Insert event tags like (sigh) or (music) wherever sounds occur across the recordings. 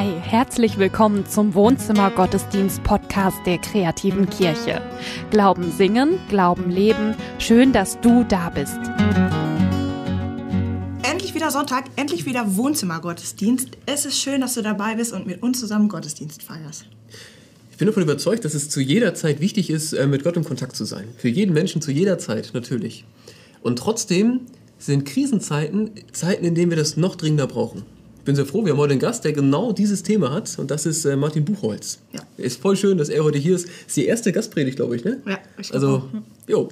Hi, herzlich willkommen zum Wohnzimmer Gottesdienst Podcast der kreativen Kirche. Glauben singen, Glauben leben. Schön, dass du da bist. Endlich wieder Sonntag, endlich wieder Wohnzimmer Gottesdienst. Es ist schön, dass du dabei bist und mit uns zusammen Gottesdienst feierst. Ich bin davon überzeugt, dass es zu jeder Zeit wichtig ist, äh, mit Gott in Kontakt zu sein. Für jeden Menschen zu jeder Zeit, natürlich. Und trotzdem sind Krisenzeiten Zeiten, in denen wir das noch dringender brauchen. Ich bin sehr froh, wir haben heute einen Gast, der genau dieses Thema hat und das ist äh, Martin Buchholz. Ja. Ist voll schön, dass er heute hier ist. Ist die erste Gastpredigt, glaube ich, ne? Ja, ich Also, auch. jo,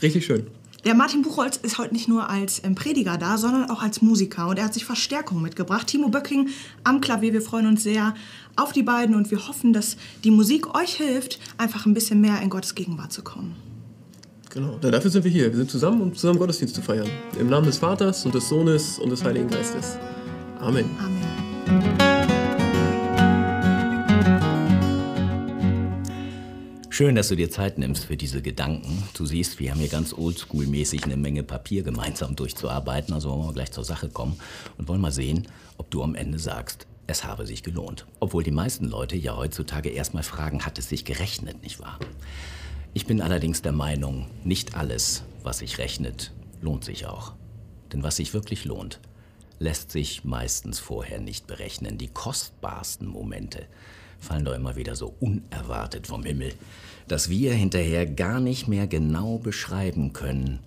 richtig schön. Der Martin Buchholz ist heute nicht nur als ähm, Prediger da, sondern auch als Musiker und er hat sich Verstärkung mitgebracht. Timo Böcking am Klavier, wir freuen uns sehr auf die beiden und wir hoffen, dass die Musik euch hilft, einfach ein bisschen mehr in Gottes Gegenwart zu kommen. Genau, na, dafür sind wir hier. Wir sind zusammen, um zusammen Gottesdienst zu feiern. Im Namen des Vaters und des Sohnes und des Heiligen Geistes. Amen. Amen. Schön, dass du dir Zeit nimmst für diese Gedanken. Du siehst, wir haben hier ganz oldschool-mäßig eine Menge Papier gemeinsam durchzuarbeiten. Also wollen wir gleich zur Sache kommen und wollen mal sehen, ob du am Ende sagst, es habe sich gelohnt. Obwohl die meisten Leute ja heutzutage erstmal fragen, hat es sich gerechnet, nicht wahr? Ich bin allerdings der Meinung, nicht alles, was sich rechnet, lohnt sich auch. Denn was sich wirklich lohnt, lässt sich meistens vorher nicht berechnen. Die kostbarsten Momente fallen doch immer wieder so unerwartet vom Himmel, dass wir hinterher gar nicht mehr genau beschreiben können,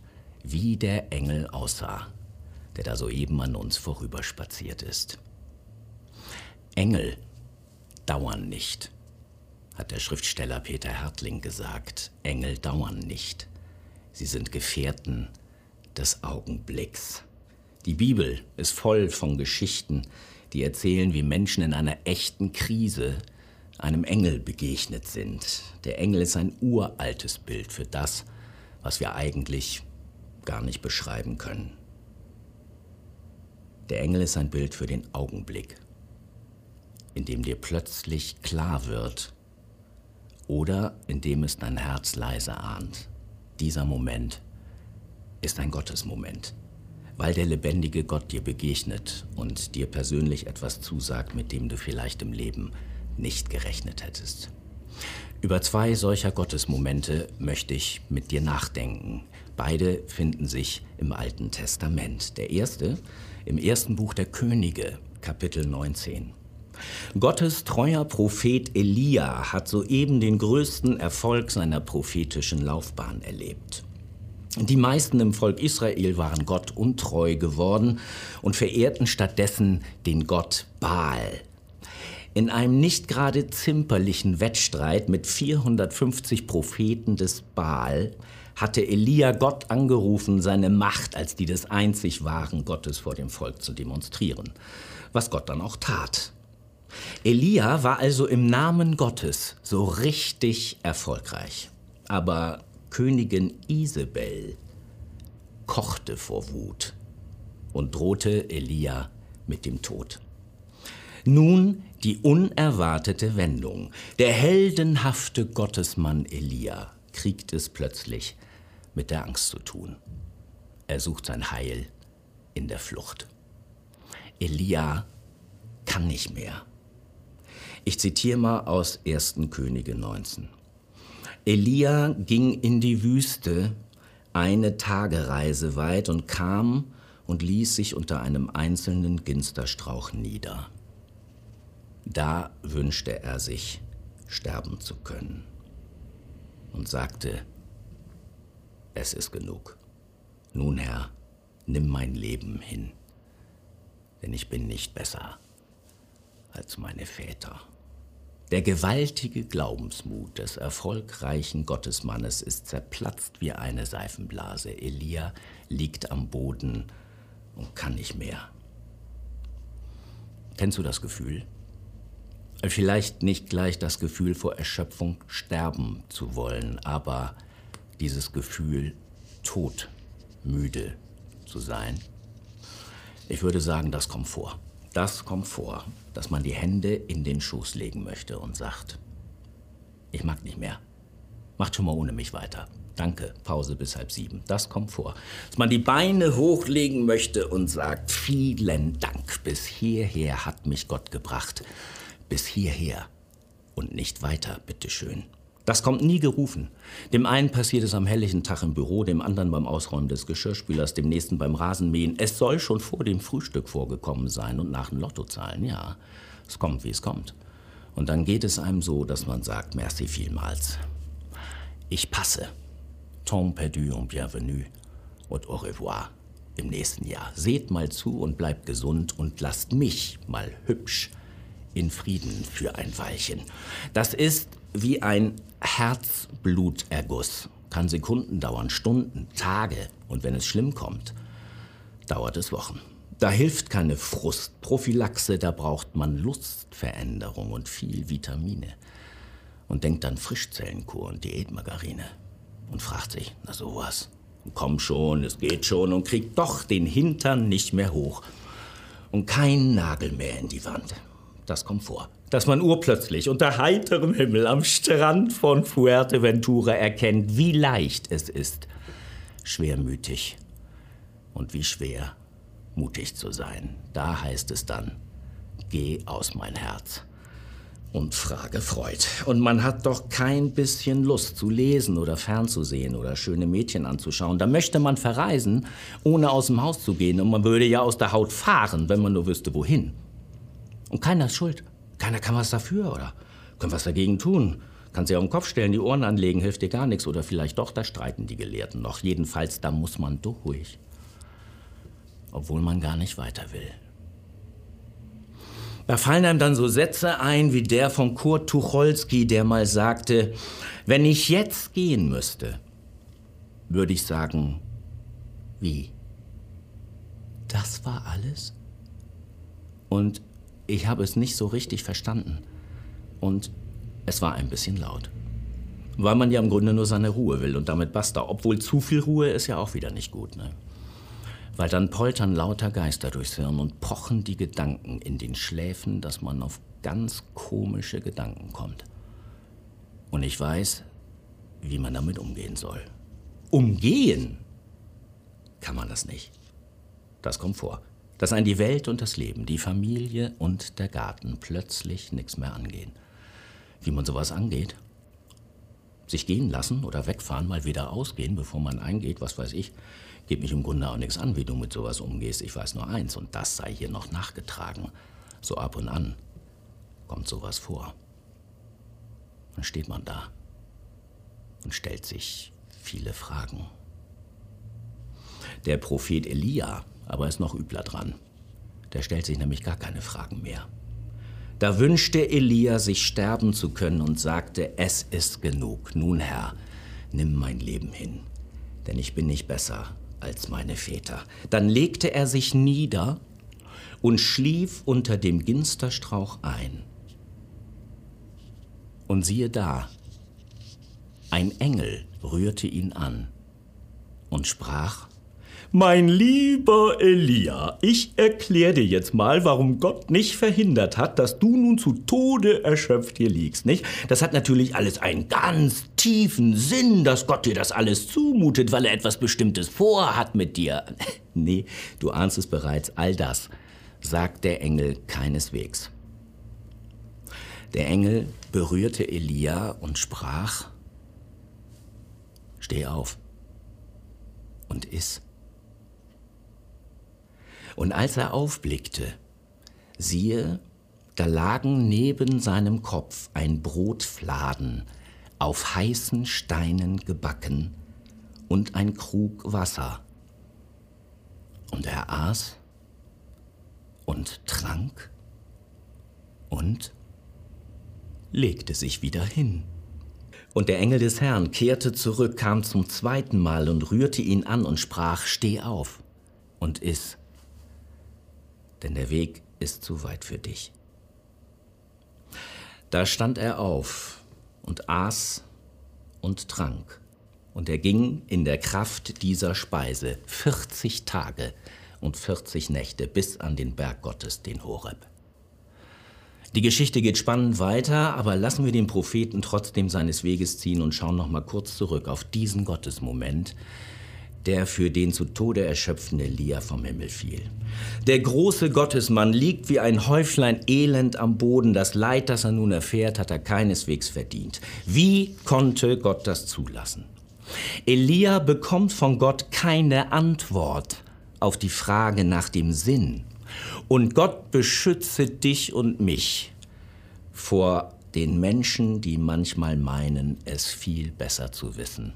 wie der Engel aussah, der da soeben an uns vorüberspaziert ist. Engel dauern nicht, hat der Schriftsteller Peter Hertling gesagt. Engel dauern nicht. Sie sind Gefährten des Augenblicks. Die Bibel ist voll von Geschichten, die erzählen, wie Menschen in einer echten Krise einem Engel begegnet sind. Der Engel ist ein uraltes Bild für das, was wir eigentlich gar nicht beschreiben können. Der Engel ist ein Bild für den Augenblick, in dem dir plötzlich klar wird oder in dem es dein Herz leise ahnt. Dieser Moment ist ein Gottesmoment, weil der lebendige Gott dir begegnet und dir persönlich etwas zusagt, mit dem du vielleicht im Leben nicht gerechnet hättest. Über zwei solcher Gottesmomente möchte ich mit dir nachdenken. Beide finden sich im Alten Testament. Der erste im ersten Buch der Könige, Kapitel 19. Gottes treuer Prophet Elia hat soeben den größten Erfolg seiner prophetischen Laufbahn erlebt. Die meisten im Volk Israel waren Gott untreu geworden und verehrten stattdessen den Gott Baal. In einem nicht gerade zimperlichen Wettstreit mit 450 Propheten des Baal hatte Elia Gott angerufen, seine Macht als die des einzig wahren Gottes vor dem Volk zu demonstrieren, was Gott dann auch tat. Elia war also im Namen Gottes so richtig erfolgreich. Aber Königin Isabel kochte vor Wut und drohte Elia mit dem Tod. Nun die unerwartete Wendung. Der heldenhafte Gottesmann Elia kriegt es plötzlich mit der Angst zu tun. Er sucht sein Heil in der Flucht. Elia kann nicht mehr. Ich zitiere mal aus 1. Könige 19. Elia ging in die Wüste eine Tagereise weit und kam und ließ sich unter einem einzelnen Ginsterstrauch nieder. Da wünschte er sich, sterben zu können und sagte, es ist genug. Nun, Herr, nimm mein Leben hin, denn ich bin nicht besser als meine Väter. Der gewaltige Glaubensmut des erfolgreichen Gottesmannes ist zerplatzt wie eine Seifenblase. Elia liegt am Boden und kann nicht mehr. Kennst du das Gefühl? Vielleicht nicht gleich das Gefühl vor Erschöpfung sterben zu wollen, aber dieses Gefühl, tot, müde zu sein. Ich würde sagen, das kommt vor. Das kommt vor, dass man die Hände in den Schoß legen möchte und sagt, ich mag nicht mehr. Macht schon mal ohne mich weiter. Danke, Pause bis halb sieben. Das kommt vor. Dass man die Beine hochlegen möchte und sagt, vielen Dank, bis hierher hat mich Gott gebracht. Bis hierher und nicht weiter, bitteschön. Das kommt nie gerufen. Dem einen passiert es am helllichen Tag im Büro, dem anderen beim Ausräumen des Geschirrspülers, dem nächsten beim Rasenmähen. Es soll schon vor dem Frühstück vorgekommen sein und nach dem Lottozahlen, ja. Es kommt, wie es kommt. Und dann geht es einem so, dass man sagt, merci vielmals. Ich passe. Tom perdu und bienvenue und au revoir im nächsten Jahr. Seht mal zu und bleibt gesund und lasst mich mal hübsch in Frieden für ein Weilchen. Das ist wie ein Herzbluterguss. Kann Sekunden dauern, Stunden, Tage. Und wenn es schlimm kommt, dauert es Wochen. Da hilft keine Frustprophylaxe, da braucht man Lustveränderung und viel Vitamine. Und denkt an Frischzellenkur und Diätmargarine. Und fragt sich, na sowas. Komm schon, es geht schon und kriegt doch den Hintern nicht mehr hoch. Und kein Nagel mehr in die Wand. Das kommt vor dass man urplötzlich unter heiterem Himmel am Strand von Fuerteventura erkennt, wie leicht es ist, schwermütig und wie schwer mutig zu sein. Da heißt es dann, geh aus mein Herz und frage Freud. Und man hat doch kein bisschen Lust zu lesen oder fernzusehen oder schöne Mädchen anzuschauen. Da möchte man verreisen, ohne aus dem Haus zu gehen. Und man würde ja aus der Haut fahren, wenn man nur wüsste, wohin. Und keiner ist schuld. Keiner kann was dafür oder können was dagegen tun. Kann sie auf den Kopf stellen, die Ohren anlegen, hilft dir gar nichts. Oder vielleicht doch, da streiten die Gelehrten noch. Jedenfalls, da muss man durch. Obwohl man gar nicht weiter will. Da fallen einem dann so Sätze ein wie der von Kurt Tucholsky, der mal sagte, wenn ich jetzt gehen müsste, würde ich sagen, wie? Das war alles? Und ich habe es nicht so richtig verstanden. Und es war ein bisschen laut. Weil man ja im Grunde nur seine Ruhe will und damit basta. Obwohl zu viel Ruhe ist ja auch wieder nicht gut, ne? Weil dann poltern lauter Geister durchs Hirn und pochen die Gedanken in den Schläfen, dass man auf ganz komische Gedanken kommt. Und ich weiß, wie man damit umgehen soll. Umgehen kann man das nicht. Das kommt vor dass ein die Welt und das Leben, die Familie und der Garten plötzlich nichts mehr angehen. Wie man sowas angeht? Sich gehen lassen oder wegfahren, mal wieder ausgehen, bevor man eingeht, was weiß ich, geht mich im Grunde auch nichts an, wie du mit sowas umgehst. Ich weiß nur eins, und das sei hier noch nachgetragen. So ab und an kommt sowas vor. Dann steht man da und stellt sich viele Fragen. Der Prophet Elia aber ist noch übler dran. Der stellt sich nämlich gar keine Fragen mehr. Da wünschte Elia, sich sterben zu können und sagte, es ist genug. Nun Herr, nimm mein Leben hin, denn ich bin nicht besser als meine Väter. Dann legte er sich nieder und schlief unter dem Ginsterstrauch ein. Und siehe da, ein Engel rührte ihn an und sprach, mein lieber Elia, ich erkläre dir jetzt mal, warum Gott nicht verhindert hat, dass du nun zu Tode erschöpft hier liegst, nicht? Das hat natürlich alles einen ganz tiefen Sinn, dass Gott dir das alles zumutet, weil er etwas Bestimmtes vorhat mit dir. (laughs) nee, du ahnst es bereits, all das sagt der Engel keineswegs. Der Engel berührte Elia und sprach, Steh auf und iss. Und als er aufblickte, siehe, da lagen neben seinem Kopf ein Brotfladen, auf heißen Steinen gebacken, und ein Krug Wasser. Und er aß und trank und legte sich wieder hin. Und der Engel des Herrn kehrte zurück, kam zum zweiten Mal und rührte ihn an und sprach, Steh auf und iss denn der Weg ist zu weit für dich. Da stand er auf und aß und trank, und er ging in der Kraft dieser Speise 40 Tage und 40 Nächte bis an den Berg Gottes, den Horeb. Die Geschichte geht spannend weiter, aber lassen wir den Propheten trotzdem seines Weges ziehen und schauen noch mal kurz zurück auf diesen Gottesmoment, der für den zu Tode erschöpfende Elia vom Himmel fiel. Der große Gottesmann liegt wie ein Häuflein Elend am Boden. Das Leid, das er nun erfährt, hat er keineswegs verdient. Wie konnte Gott das zulassen? Elia bekommt von Gott keine Antwort auf die Frage nach dem Sinn. Und Gott beschütze dich und mich vor den Menschen, die manchmal meinen, es viel besser zu wissen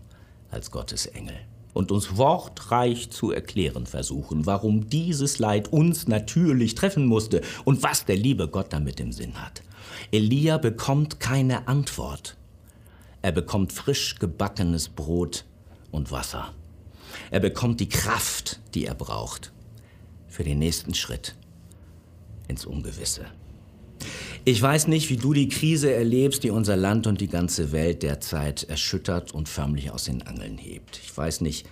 als Gottes Engel und uns wortreich zu erklären versuchen, warum dieses Leid uns natürlich treffen musste und was der liebe Gott damit im Sinn hat. Elia bekommt keine Antwort. Er bekommt frisch gebackenes Brot und Wasser. Er bekommt die Kraft, die er braucht für den nächsten Schritt ins Ungewisse. Ich weiß nicht, wie du die Krise erlebst, die unser Land und die ganze Welt derzeit erschüttert und förmlich aus den Angeln hebt. Ich weiß nicht,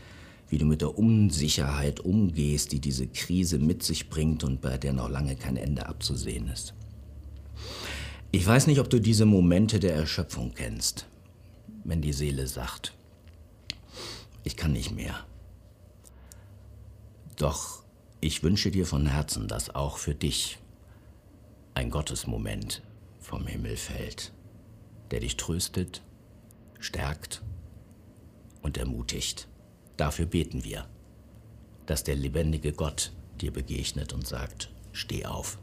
wie du mit der Unsicherheit umgehst, die diese Krise mit sich bringt und bei der noch lange kein Ende abzusehen ist. Ich weiß nicht, ob du diese Momente der Erschöpfung kennst, wenn die Seele sagt, ich kann nicht mehr. Doch ich wünsche dir von Herzen, dass auch für dich ein Gottesmoment vom Himmel fällt, der dich tröstet, stärkt und ermutigt. Dafür beten wir, dass der lebendige Gott dir begegnet und sagt, steh auf,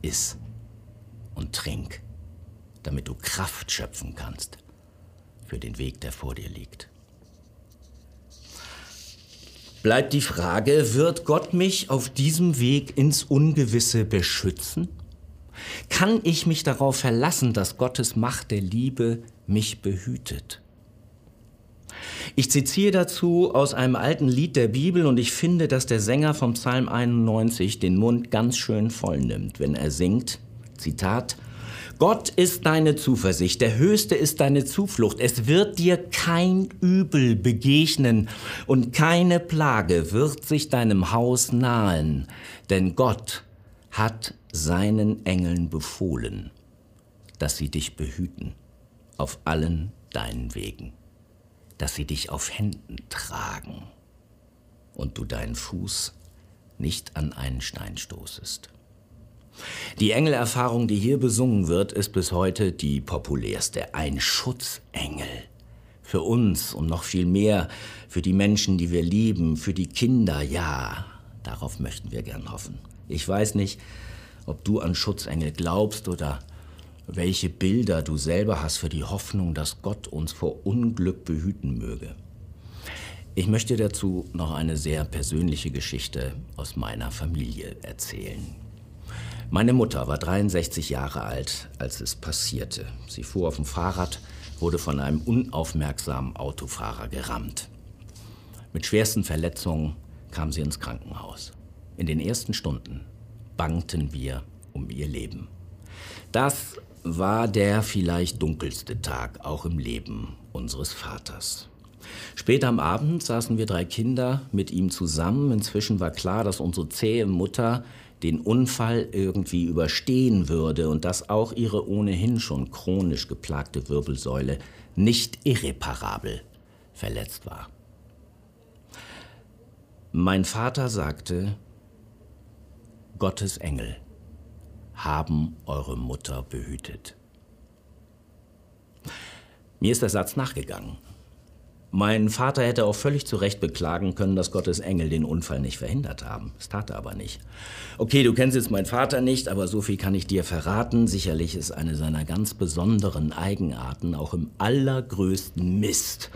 iss und trink, damit du Kraft schöpfen kannst für den Weg, der vor dir liegt. Bleibt die Frage, wird Gott mich auf diesem Weg ins Ungewisse beschützen? Kann ich mich darauf verlassen, dass Gottes Macht der Liebe mich behütet? Ich zitiere dazu aus einem alten Lied der Bibel und ich finde, dass der Sänger vom Psalm 91 den Mund ganz schön voll nimmt, wenn er singt, Zitat, Gott ist deine Zuversicht, der Höchste ist deine Zuflucht. Es wird dir kein Übel begegnen und keine Plage wird sich deinem Haus nahen, denn Gott hat seinen Engeln befohlen, dass sie dich behüten auf allen deinen Wegen, dass sie dich auf Händen tragen und du deinen Fuß nicht an einen Stein stoßest. Die Engelerfahrung, die hier besungen wird, ist bis heute die populärste. Ein Schutzengel. Für uns und noch viel mehr für die Menschen, die wir lieben, für die Kinder, ja, darauf möchten wir gern hoffen. Ich weiß nicht, ob du an Schutzengel glaubst oder welche Bilder du selber hast für die Hoffnung, dass Gott uns vor Unglück behüten möge. Ich möchte dazu noch eine sehr persönliche Geschichte aus meiner Familie erzählen. Meine Mutter war 63 Jahre alt, als es passierte. Sie fuhr auf dem Fahrrad, wurde von einem unaufmerksamen Autofahrer gerammt. Mit schwersten Verletzungen kam sie ins Krankenhaus. In den ersten Stunden bangten wir um ihr Leben. Das war der vielleicht dunkelste Tag auch im Leben unseres Vaters. Später am Abend saßen wir drei Kinder mit ihm zusammen. Inzwischen war klar, dass unsere zähe Mutter den Unfall irgendwie überstehen würde und dass auch ihre ohnehin schon chronisch geplagte Wirbelsäule nicht irreparabel verletzt war. Mein Vater sagte, Gottes Engel haben eure Mutter behütet. Mir ist der Satz nachgegangen. Mein Vater hätte auch völlig zu Recht beklagen können, dass Gottes Engel den Unfall nicht verhindert haben. Das tat er aber nicht. Okay, du kennst jetzt meinen Vater nicht, aber so viel kann ich dir verraten. Sicherlich ist eine seiner ganz besonderen Eigenarten auch im allergrößten Mist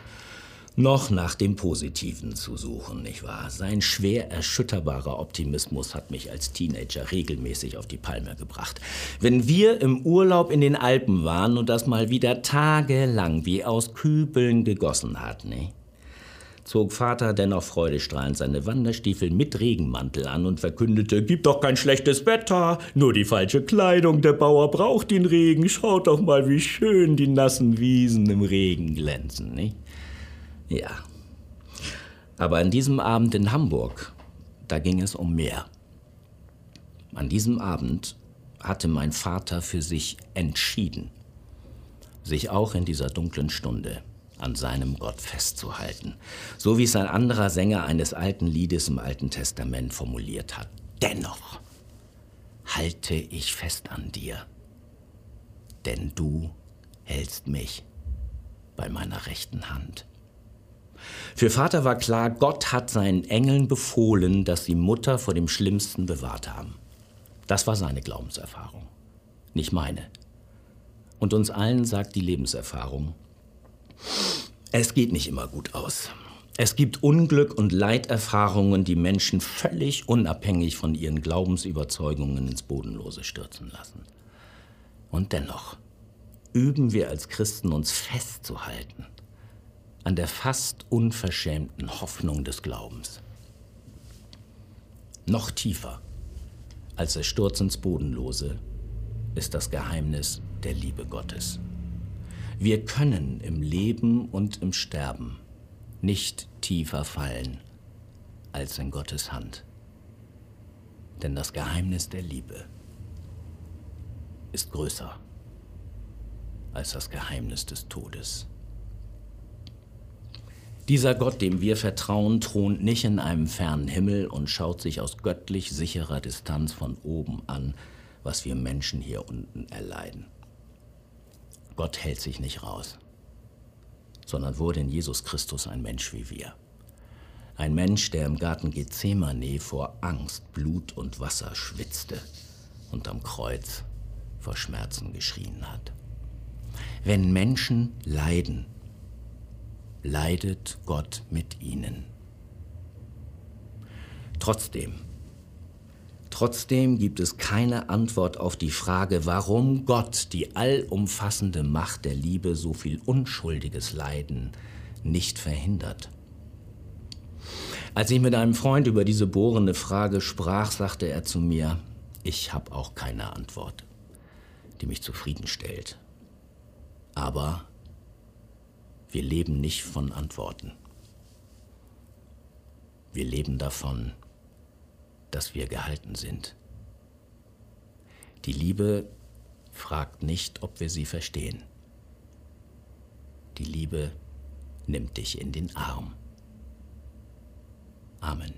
noch nach dem Positiven zu suchen, nicht wahr? Sein schwer erschütterbarer Optimismus hat mich als Teenager regelmäßig auf die Palme gebracht. Wenn wir im Urlaub in den Alpen waren und das mal wieder tagelang wie aus Kübeln gegossen hat, ne? zog Vater dennoch freudestrahlend seine Wanderstiefel mit Regenmantel an und verkündete, Gib doch kein schlechtes Wetter, nur die falsche Kleidung, der Bauer braucht den Regen, schaut doch mal, wie schön die nassen Wiesen im Regen glänzen, nicht? Ja. Aber an diesem Abend in Hamburg, da ging es um mehr. An diesem Abend hatte mein Vater für sich entschieden, sich auch in dieser dunklen Stunde an seinem Gott festzuhalten, so wie es ein anderer Sänger eines alten Liedes im Alten Testament formuliert hat. Dennoch halte ich fest an dir, denn du hältst mich bei meiner rechten Hand. Für Vater war klar, Gott hat seinen Engeln befohlen, dass sie Mutter vor dem Schlimmsten bewahrt haben. Das war seine Glaubenserfahrung, nicht meine. Und uns allen sagt die Lebenserfahrung, es geht nicht immer gut aus. Es gibt Unglück und Leiterfahrungen, die Menschen völlig unabhängig von ihren Glaubensüberzeugungen ins Bodenlose stürzen lassen. Und dennoch üben wir als Christen uns festzuhalten an der fast unverschämten Hoffnung des Glaubens. Noch tiefer als der Sturz ins Bodenlose ist das Geheimnis der Liebe Gottes. Wir können im Leben und im Sterben nicht tiefer fallen als in Gottes Hand. Denn das Geheimnis der Liebe ist größer als das Geheimnis des Todes. Dieser Gott, dem wir vertrauen, thront nicht in einem fernen Himmel und schaut sich aus göttlich sicherer Distanz von oben an, was wir Menschen hier unten erleiden. Gott hält sich nicht raus, sondern wurde in Jesus Christus ein Mensch wie wir. Ein Mensch, der im Garten Gethsemane vor Angst, Blut und Wasser schwitzte und am Kreuz vor Schmerzen geschrien hat. Wenn Menschen leiden, leidet Gott mit ihnen. Trotzdem, trotzdem gibt es keine Antwort auf die Frage, warum Gott, die allumfassende Macht der Liebe, so viel unschuldiges Leiden nicht verhindert. Als ich mit einem Freund über diese bohrende Frage sprach, sagte er zu mir, ich habe auch keine Antwort, die mich zufriedenstellt. Aber wir leben nicht von Antworten. Wir leben davon, dass wir gehalten sind. Die Liebe fragt nicht, ob wir sie verstehen. Die Liebe nimmt dich in den Arm. Amen.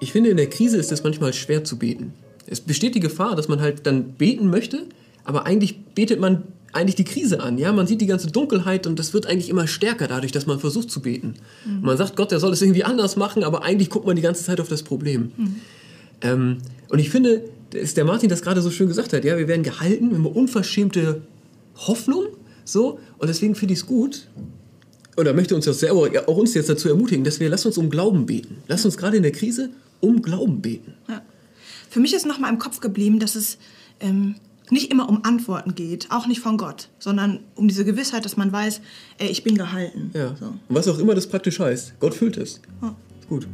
Ich finde, in der Krise ist es manchmal schwer zu beten. Es besteht die Gefahr, dass man halt dann beten möchte, aber eigentlich betet man eigentlich die Krise an. Ja, man sieht die ganze Dunkelheit und das wird eigentlich immer stärker dadurch, dass man versucht zu beten. Mhm. Man sagt, Gott, der soll es irgendwie anders machen, aber eigentlich guckt man die ganze Zeit auf das Problem. Mhm. Ähm, und ich finde, dass der Martin das gerade so schön gesagt hat. Ja, wir werden gehalten, wir haben unverschämte Hoffnung, so und deswegen finde ich es gut. Und da möchte uns das selber, auch uns jetzt dazu ermutigen, dass wir, lass uns um Glauben beten. Lass uns gerade in der Krise um Glauben beten. Ja. Für mich ist nochmal im Kopf geblieben, dass es ähm, nicht immer um Antworten geht, auch nicht von Gott, sondern um diese Gewissheit, dass man weiß, ey, ich bin gehalten. Ja. So. Und was auch immer das praktisch heißt, Gott füllt es. Ja. Gut.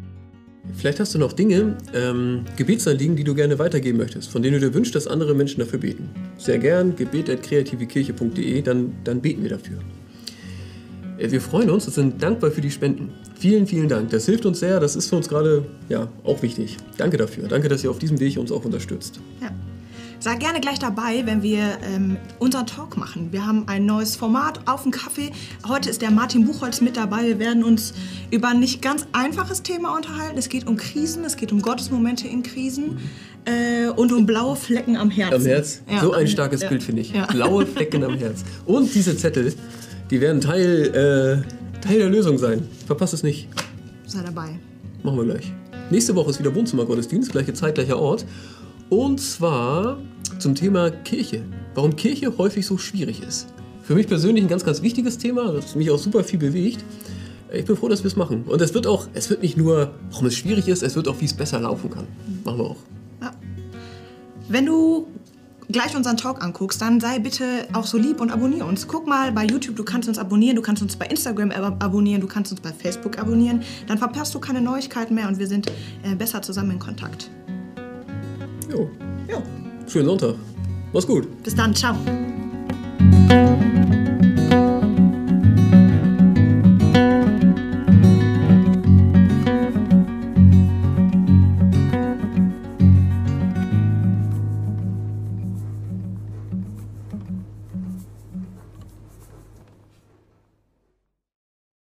Vielleicht hast du noch Dinge, ähm, Gebetsanliegen, die du gerne weitergeben möchtest, von denen du dir wünschst, dass andere Menschen dafür beten. Sehr gern, gebet.kreativekirche.de, dann, dann beten wir dafür. Äh, wir freuen uns und sind dankbar für die Spenden. Vielen, vielen Dank. Das hilft uns sehr. Das ist für uns gerade ja, auch wichtig. Danke dafür. Danke, dass ihr auf diesem Weg uns auch unterstützt. Ja. Sei gerne gleich dabei, wenn wir ähm, unseren Talk machen. Wir haben ein neues Format auf dem Kaffee. Heute ist der Martin Buchholz mit dabei. Wir werden uns über ein nicht ganz einfaches Thema unterhalten. Es geht um Krisen, es geht um Gottesmomente in Krisen äh, und um blaue Flecken am Herzen. Am Herz? Ja. So ein starkes ja. Bild, finde ich. Ja. Blaue Flecken am Herz. Und diese Zettel, die werden Teil, äh, Teil der Lösung sein. Verpasst es nicht. Sei dabei. Machen wir gleich. Nächste Woche ist wieder Wohnzimmergottesdienst, gleiche Zeit, gleicher Ort. Und zwar zum Thema Kirche. Warum Kirche häufig so schwierig ist. Für mich persönlich ein ganz, ganz wichtiges Thema, das mich auch super viel bewegt. Ich bin froh, dass wir es machen. Und es wird auch, es wird nicht nur, warum es schwierig ist, es wird auch, wie es besser laufen kann. Machen wir auch. Ja. Wenn du gleich unseren Talk anguckst, dann sei bitte auch so lieb und abonniere uns. Guck mal bei YouTube, du kannst uns abonnieren, du kannst uns bei Instagram abonnieren, du kannst uns bei Facebook abonnieren. Dann verpasst du keine Neuigkeiten mehr und wir sind äh, besser zusammen in Kontakt. Jo. Jo. Schönen Sonntag. Mach's gut. Bis dann. Ciao.